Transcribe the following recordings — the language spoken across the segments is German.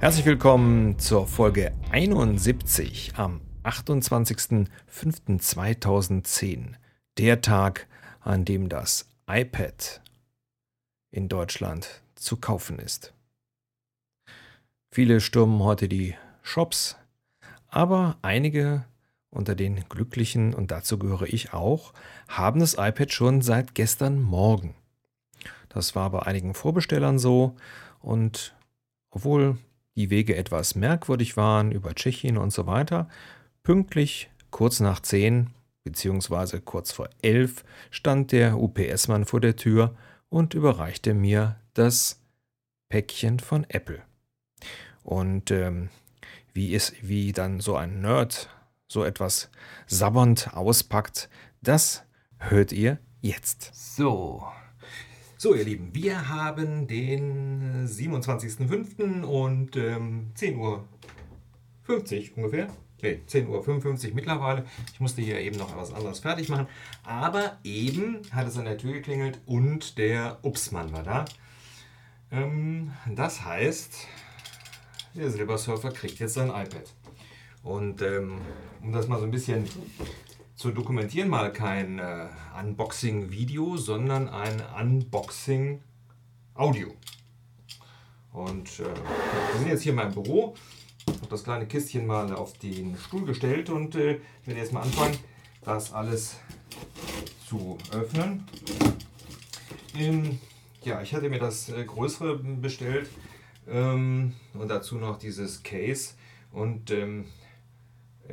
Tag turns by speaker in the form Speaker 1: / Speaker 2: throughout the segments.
Speaker 1: Herzlich willkommen zur Folge 71 am 28.05.2010. Der Tag, an dem das iPad in Deutschland zu kaufen ist. Viele stürmen heute die Shops, aber einige unter den Glücklichen, und dazu gehöre ich auch, haben das iPad schon seit gestern Morgen. Das war bei einigen Vorbestellern so und obwohl die Wege etwas merkwürdig waren über Tschechien und so weiter, pünktlich kurz nach 10 bzw. kurz vor 11 stand der UPS-Mann vor der Tür und überreichte mir das Päckchen von Apple. Und ähm, wie, ist, wie dann so ein Nerd so etwas sabbernd auspackt, das hört ihr jetzt.
Speaker 2: So. So, ihr Lieben, wir haben den 27.05. und ähm, 10.50 Uhr ungefähr. Ne, 10.55 Uhr mittlerweile. Ich musste hier eben noch etwas anderes fertig machen. Aber eben hat es an der Tür geklingelt und der Upsmann war da. Ähm, das heißt, der Silbersurfer kriegt jetzt sein iPad. Und ähm, um das mal so ein bisschen zu dokumentieren, mal kein äh, Unboxing-Video, sondern ein Unboxing-Audio. Und äh, wir sind jetzt hier in meinem Büro. Ich habe das kleine Kistchen mal auf den Stuhl gestellt und äh, werde jetzt mal anfangen, das alles zu öffnen. Ähm, ja, ich hatte mir das äh, größere bestellt ähm, und dazu noch dieses Case. Und ähm, äh,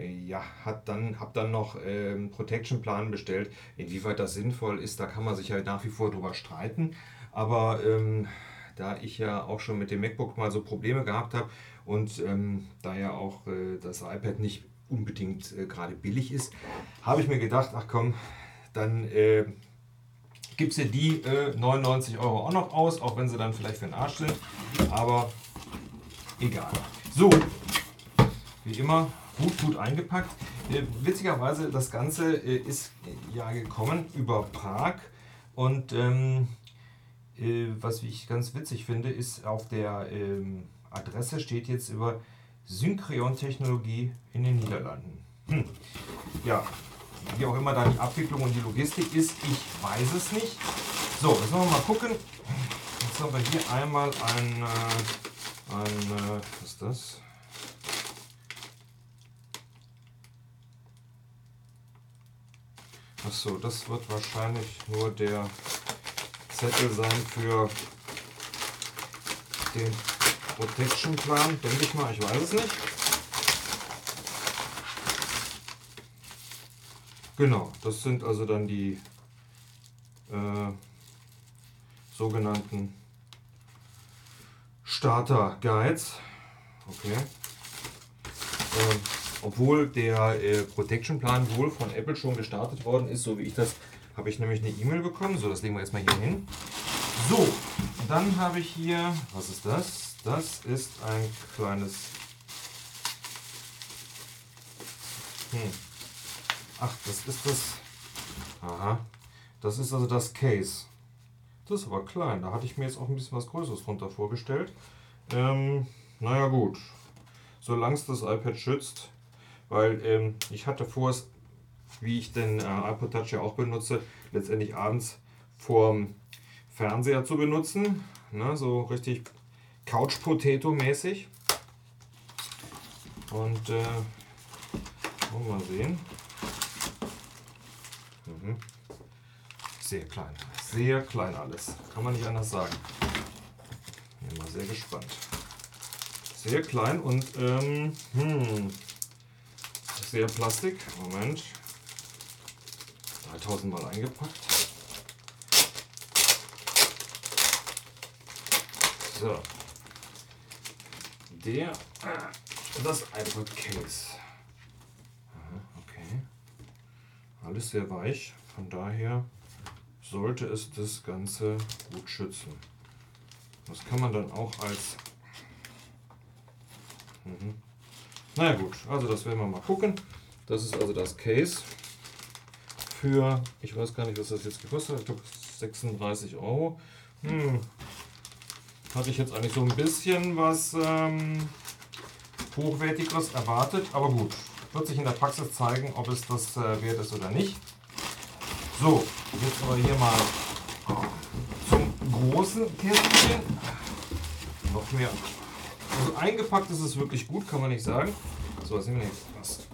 Speaker 2: ja, hat dann, habe dann noch ähm, Protection Plan bestellt. Inwieweit das sinnvoll ist, da kann man sich ja nach wie vor drüber streiten. Aber ähm, da ich ja auch schon mit dem MacBook mal so Probleme gehabt habe und ähm, da ja auch äh, das iPad nicht unbedingt äh, gerade billig ist, habe ich mir gedacht, ach komm, dann äh, gibst du die äh, 99 Euro auch noch aus, auch wenn sie dann vielleicht für den Arsch sind. Aber egal. So, wie immer gut, gut eingepackt. Äh, witzigerweise, das Ganze äh, ist ja gekommen über Prag und ähm, äh, was ich ganz witzig finde, ist auf der ähm, Adresse steht jetzt über Synchron-Technologie in den Niederlanden. Hm. Ja, wie auch immer da die Abwicklung und die Logistik ist, ich weiß es nicht. So, jetzt wollen wir mal gucken. Jetzt haben wir hier einmal ein, ein was ist das? Achso, das wird wahrscheinlich nur der Zettel sein für den Protection Plan, denke ich mal. Ich weiß es nicht. Genau, das sind also dann die äh, sogenannten Starter Guides. Okay. Ähm, obwohl der äh, Protection Plan wohl von Apple schon gestartet worden ist, so wie ich das, habe ich nämlich eine E-Mail bekommen. So, das legen wir jetzt mal hier hin. So, dann habe ich hier, was ist das? Das ist ein kleines. Hm. Ach, das ist das. Aha. Das ist also das Case. Das ist aber klein. Da hatte ich mir jetzt auch ein bisschen was Größeres drunter vorgestellt. Ähm, naja, gut. Solange es das iPad schützt, weil ähm, ich hatte vor, wie ich den äh, iPod Touch ja auch benutze, letztendlich abends vorm Fernseher zu benutzen. Ne, so richtig Couch Potato mäßig. Und äh, wollen wir mal sehen. Mhm. Sehr klein. Sehr klein alles. Kann man nicht anders sagen. Bin mal sehr gespannt. Sehr klein und ähm, hm, sehr Plastik. Moment. 3000 Mal eingepackt. So. Der, das iPod Case. Okay. Alles sehr weich. Von daher sollte es das Ganze gut schützen. Das kann man dann auch als mhm. Naja gut, also das werden wir mal gucken. Das ist also das Case für, ich weiß gar nicht, was das jetzt gekostet hat, ich glaube 36 Euro. Hm. hatte ich jetzt eigentlich so ein bisschen was ähm, Hochwertigeres erwartet. Aber gut, wird sich in der Praxis zeigen, ob es das äh, wert ist oder nicht. So, jetzt aber hier mal zum großen Kästchen. Noch mehr. Also eingepackt ist es wirklich gut, kann man nicht sagen. So, was nehmen wir jetzt? Was?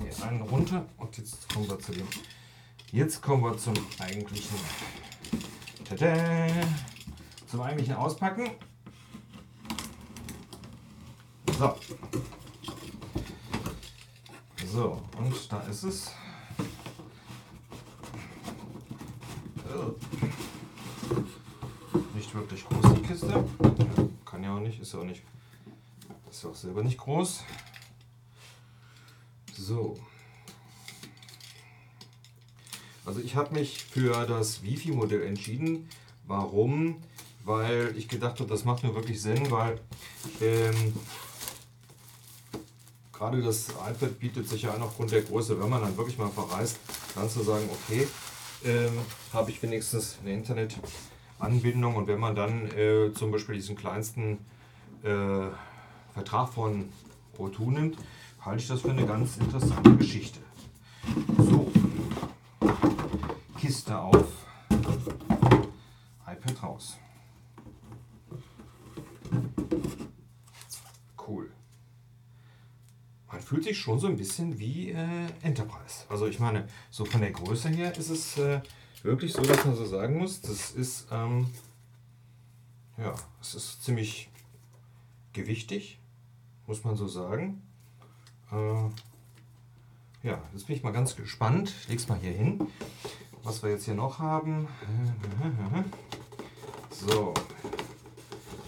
Speaker 2: Hier einen runter und jetzt kommen wir zu dem. Jetzt kommen wir zum eigentlichen. Tada, zum eigentlichen Auspacken. So. So, und da ist es. Nicht wirklich groß die Kiste. Kann ja auch nicht, ist ja auch nicht. Ist ja auch selber nicht groß. So. Also ich habe mich für das Wifi-Modell entschieden. Warum? Weil ich gedacht habe, das macht nur wirklich Sinn, weil ähm, gerade das iPad bietet sich ja an aufgrund der Größe, wenn man dann wirklich mal verreist, dann zu sagen, okay, ähm, habe ich wenigstens eine Internetanbindung und wenn man dann äh, zum Beispiel diesen kleinsten äh, Vertrag von O2 nimmt, halte ich das für eine ganz interessante Geschichte. So, Kiste auf, iPad raus. Cool. Man fühlt sich schon so ein bisschen wie äh, Enterprise. Also ich meine, so von der Größe her ist es wirklich so, dass man so sagen muss, das ist, ähm, ja, es ist ziemlich gewichtig, muss man so sagen. Äh, ja, jetzt bin ich mal ganz gespannt. Ich lege es mal hier hin was wir jetzt hier noch haben. So,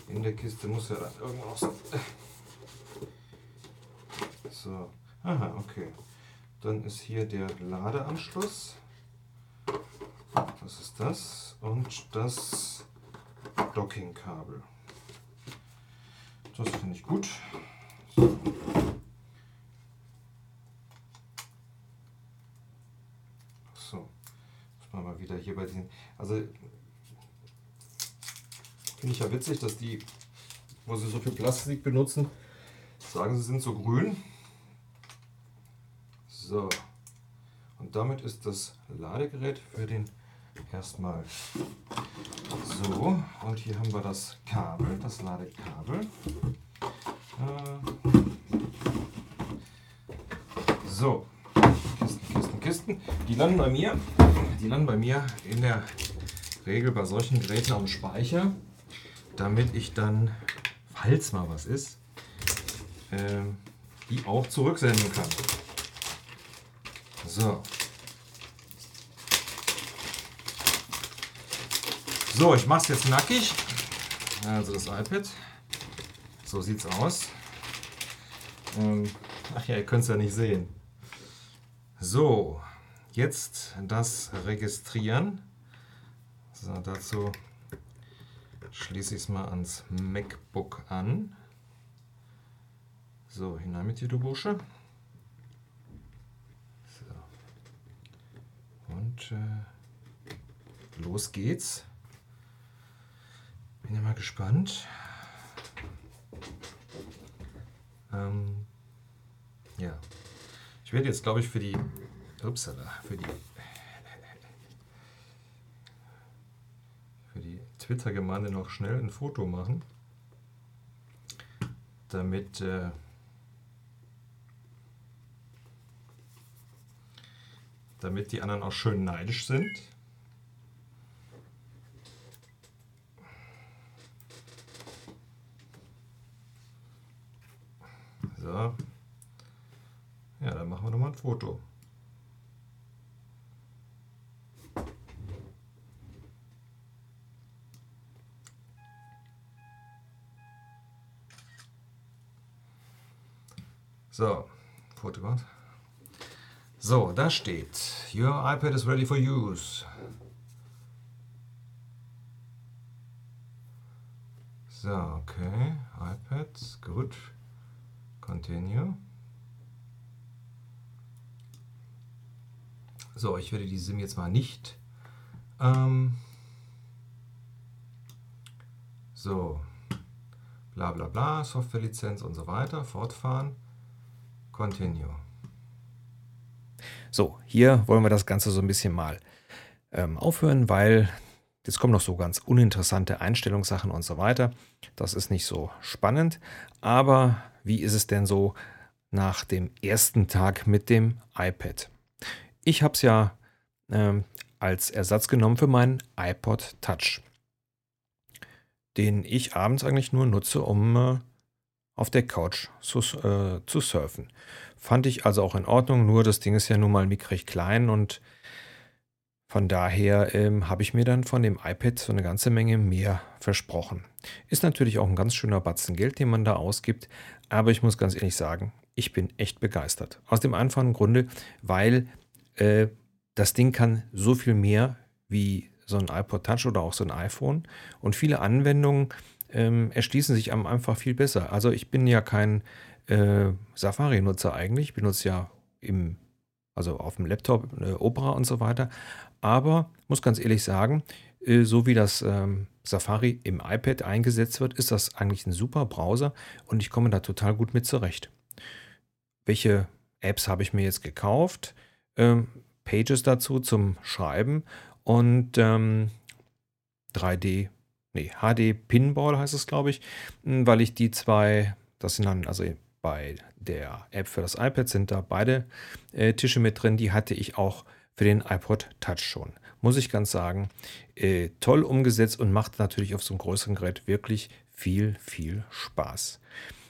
Speaker 2: in der Kiste muss ja dann irgendwas. So, aha, okay. Dann ist hier der Ladeanschluss. Was ist das? Und das Docking-Kabel. Das finde ich gut. So. wieder hier bei diesen. Also finde ich ja witzig, dass die, wo sie so viel Plastik benutzen, sagen sie sind so grün. So. Und damit ist das Ladegerät für den erstmal so. Und hier haben wir das Kabel, das Ladekabel. Äh, so. Kisten, Kisten, Kisten. Die landen bei mir die landen bei mir in der Regel bei solchen Geräten am Speicher, damit ich dann, falls mal was ist, äh, die auch zurücksenden kann. So. So, ich mache es jetzt nackig. Also das iPad. So sieht es aus. Ähm, ach ja, ihr könnt es ja nicht sehen. So, Jetzt das Registrieren. So, dazu schließe ich es mal ans MacBook an. So, hinein mit dir, du Bursche. So. Und äh, los geht's. Bin ja mal gespannt. Ähm, ja. Ich werde jetzt, glaube ich, für die Upsala, für die, für die Twitter-Gemeinde noch schnell ein Foto machen, damit äh, damit die anderen auch schön neidisch sind. So. Ja, dann machen wir noch mal ein Foto. So, Foto gemacht. So, da steht, Your iPad is ready for use. So, okay, iPad, gut. Continue. So, ich werde die SIM jetzt mal nicht. Ähm, So, bla bla bla, Softwarelizenz und so weiter, fortfahren, continue.
Speaker 1: So, hier wollen wir das Ganze so ein bisschen mal ähm, aufhören, weil jetzt kommen noch so ganz uninteressante Einstellungssachen und so weiter. Das ist nicht so spannend. Aber wie ist es denn so nach dem ersten Tag mit dem iPad? Ich habe es ja ähm, als Ersatz genommen für meinen iPod Touch, den ich abends eigentlich nur nutze, um äh, auf der Couch zu, äh, zu surfen. Fand ich also auch in Ordnung, nur das Ding ist ja nun mal mickrig klein und von daher ähm, habe ich mir dann von dem iPad so eine ganze Menge mehr versprochen. Ist natürlich auch ein ganz schöner Batzen Geld, den man da ausgibt, aber ich muss ganz ehrlich sagen, ich bin echt begeistert. Aus dem einfachen Grunde, weil äh, das Ding kann so viel mehr wie so ein iPod Touch oder auch so ein iPhone und viele Anwendungen ähm, erschließen sich einem einfach viel besser. Also ich bin ja kein äh, Safari-Nutzer eigentlich, ich benutze ja im, also auf dem Laptop äh, Opera und so weiter, aber muss ganz ehrlich sagen, äh, so wie das ähm, Safari im iPad eingesetzt wird, ist das eigentlich ein super Browser und ich komme da total gut mit zurecht. Welche Apps habe ich mir jetzt gekauft? Ähm, Pages dazu zum Schreiben und ähm, 3D nee, HD Pinball heißt es, glaube ich, hm, weil ich die zwei, das sind dann, also bei der App für das iPad sind da beide äh, Tische mit drin, die hatte ich auch für den iPod Touch schon. Muss ich ganz sagen, äh, toll umgesetzt und macht natürlich auf so einem größeren Gerät wirklich viel, viel Spaß.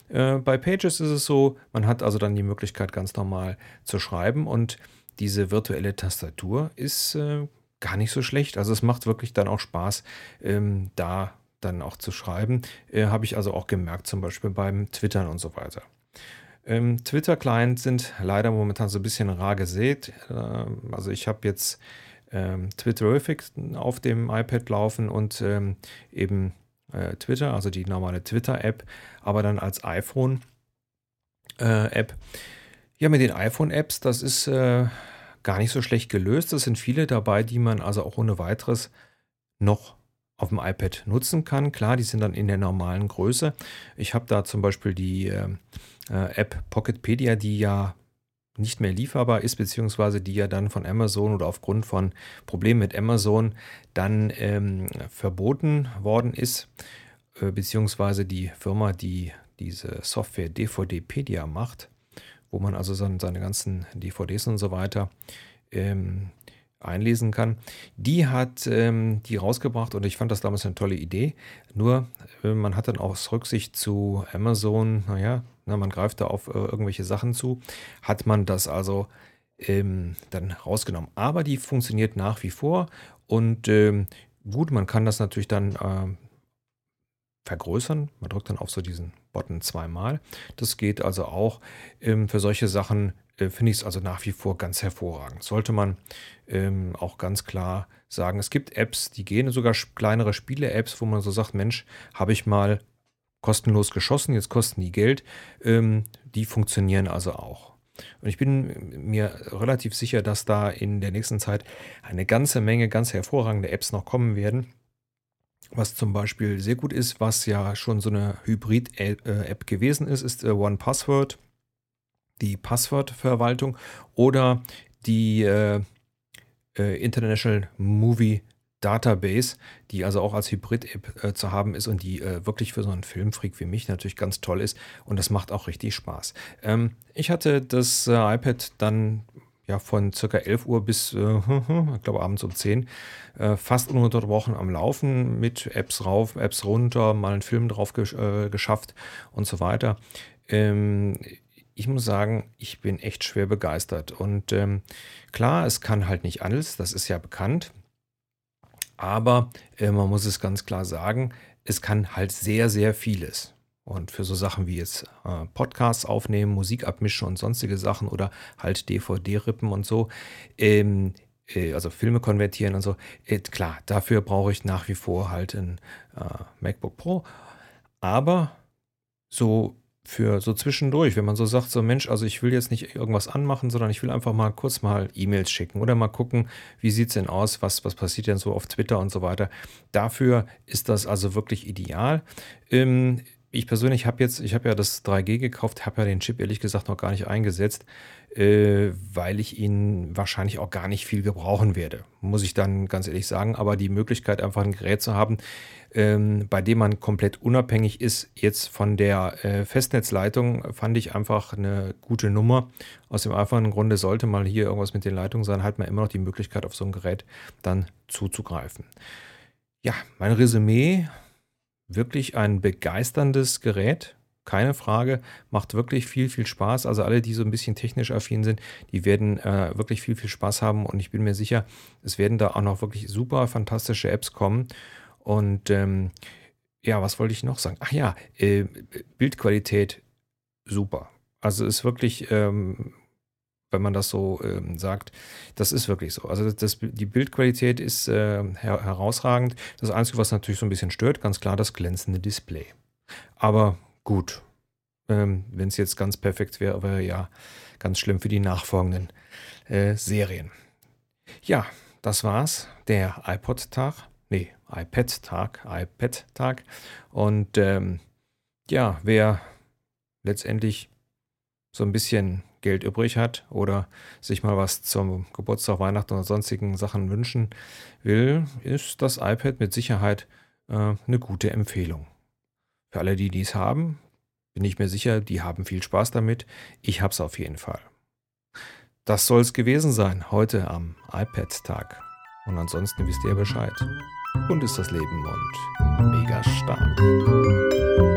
Speaker 1: Äh, bei Pages ist es so, man hat also dann die Möglichkeit ganz normal zu schreiben und diese virtuelle Tastatur ist äh, gar nicht so schlecht. Also es macht wirklich dann auch Spaß, ähm, da dann auch zu schreiben. Äh, Habe ich also auch gemerkt, zum Beispiel beim Twittern und so weiter. Ähm, Twitter-Clients sind leider momentan so ein bisschen rar gesät. Ähm, also ich habe jetzt ähm, Twitterific auf dem iPad laufen und ähm, eben äh, Twitter, also die normale Twitter-App, aber dann als iPhone-App. Äh, ja, mit den iPhone-Apps, das ist äh, gar nicht so schlecht gelöst. Es sind viele dabei, die man also auch ohne weiteres noch auf dem iPad nutzen kann. Klar, die sind dann in der normalen Größe. Ich habe da zum Beispiel die äh, äh, App Pocketpedia, die ja nicht mehr lieferbar ist, beziehungsweise die ja dann von Amazon oder aufgrund von Problemen mit Amazon dann ähm, verboten worden ist, äh, beziehungsweise die Firma, die diese Software DVDpedia macht, wo man also seine, seine ganzen DVDs und so weiter ähm, einlesen kann. Die hat ähm, die rausgebracht und ich fand das damals eine tolle Idee. Nur äh, man hat dann aus Rücksicht zu Amazon, naja, na, man greift da auf äh, irgendwelche Sachen zu, hat man das also ähm, dann rausgenommen. Aber die funktioniert nach wie vor und ähm, gut, man kann das natürlich dann äh, vergrößern. Man drückt dann auf so diesen Button zweimal. Das geht also auch. Ähm, für solche Sachen äh, finde ich es also nach wie vor ganz hervorragend. Sollte man ähm, auch ganz klar sagen, es gibt Apps, die gehen, sogar kleinere Spiele-Apps, wo man so sagt, Mensch, habe ich mal kostenlos geschossen, jetzt kosten die Geld. Ähm, die funktionieren also auch. Und ich bin mir relativ sicher, dass da in der nächsten Zeit eine ganze Menge ganz hervorragende Apps noch kommen werden was zum Beispiel sehr gut ist, was ja schon so eine Hybrid-App gewesen ist, ist äh, One Password, die Passwortverwaltung oder die äh, äh, International Movie Database, die also auch als Hybrid-App äh, zu haben ist und die äh, wirklich für so einen Filmfreak wie mich natürlich ganz toll ist und das macht auch richtig Spaß. Ähm, ich hatte das äh, iPad dann ja von circa 11 Uhr bis, äh, ich glaube, abends um 10 äh, fast ununterbrochen am Laufen mit Apps rauf, Apps runter, mal einen Film drauf gesch äh, geschafft und so weiter. Ähm, ich muss sagen, ich bin echt schwer begeistert. Und ähm, klar, es kann halt nicht alles, das ist ja bekannt. Aber äh, man muss es ganz klar sagen, es kann halt sehr, sehr vieles. Und für so Sachen wie jetzt äh, Podcasts aufnehmen, Musik abmischen und sonstige Sachen oder halt DVD-Rippen und so, ähm, äh, also Filme konvertieren und so, äh, klar, dafür brauche ich nach wie vor halt ein äh, MacBook Pro. Aber so für so zwischendurch, wenn man so sagt, so Mensch, also ich will jetzt nicht irgendwas anmachen, sondern ich will einfach mal kurz mal E-Mails schicken oder mal gucken, wie sieht es denn aus, was, was passiert denn so auf Twitter und so weiter. Dafür ist das also wirklich ideal. Ähm, ich persönlich habe jetzt, ich habe ja das 3G gekauft, habe ja den Chip ehrlich gesagt noch gar nicht eingesetzt, äh, weil ich ihn wahrscheinlich auch gar nicht viel gebrauchen werde, muss ich dann ganz ehrlich sagen. Aber die Möglichkeit, einfach ein Gerät zu haben, ähm, bei dem man komplett unabhängig ist, jetzt von der äh, Festnetzleitung, fand ich einfach eine gute Nummer. Aus dem einfachen Grunde sollte mal hier irgendwas mit den Leitungen sein, hat man immer noch die Möglichkeit, auf so ein Gerät dann zuzugreifen. Ja, mein Resümee wirklich ein begeisterndes Gerät. Keine Frage, macht wirklich viel, viel Spaß. Also alle, die so ein bisschen technisch affin sind, die werden äh, wirklich viel, viel Spaß haben. Und ich bin mir sicher, es werden da auch noch wirklich super fantastische Apps kommen. Und ähm, ja, was wollte ich noch sagen? Ach ja, äh, Bildqualität super. Also ist wirklich ähm, wenn man das so ähm, sagt. Das ist wirklich so. Also das, die Bildqualität ist äh, her herausragend. Das Einzige, was natürlich so ein bisschen stört, ganz klar das glänzende Display. Aber gut, ähm, wenn es jetzt ganz perfekt wäre, wäre ja ganz schlimm für die nachfolgenden äh, Serien. Ja, das war's. Der iPod-Tag. Nee, iPad-Tag. iPad-Tag. Und ähm, ja, wer letztendlich so ein bisschen Geld übrig hat oder sich mal was zum Geburtstag, Weihnachten oder sonstigen Sachen wünschen will, ist das iPad mit Sicherheit äh, eine gute Empfehlung. Für alle, die dies haben, bin ich mir sicher, die haben viel Spaß damit. Ich habe es auf jeden Fall. Das soll es gewesen sein heute am iPad-Tag. Und ansonsten wisst ihr Bescheid. Und ist das Leben und mega stark.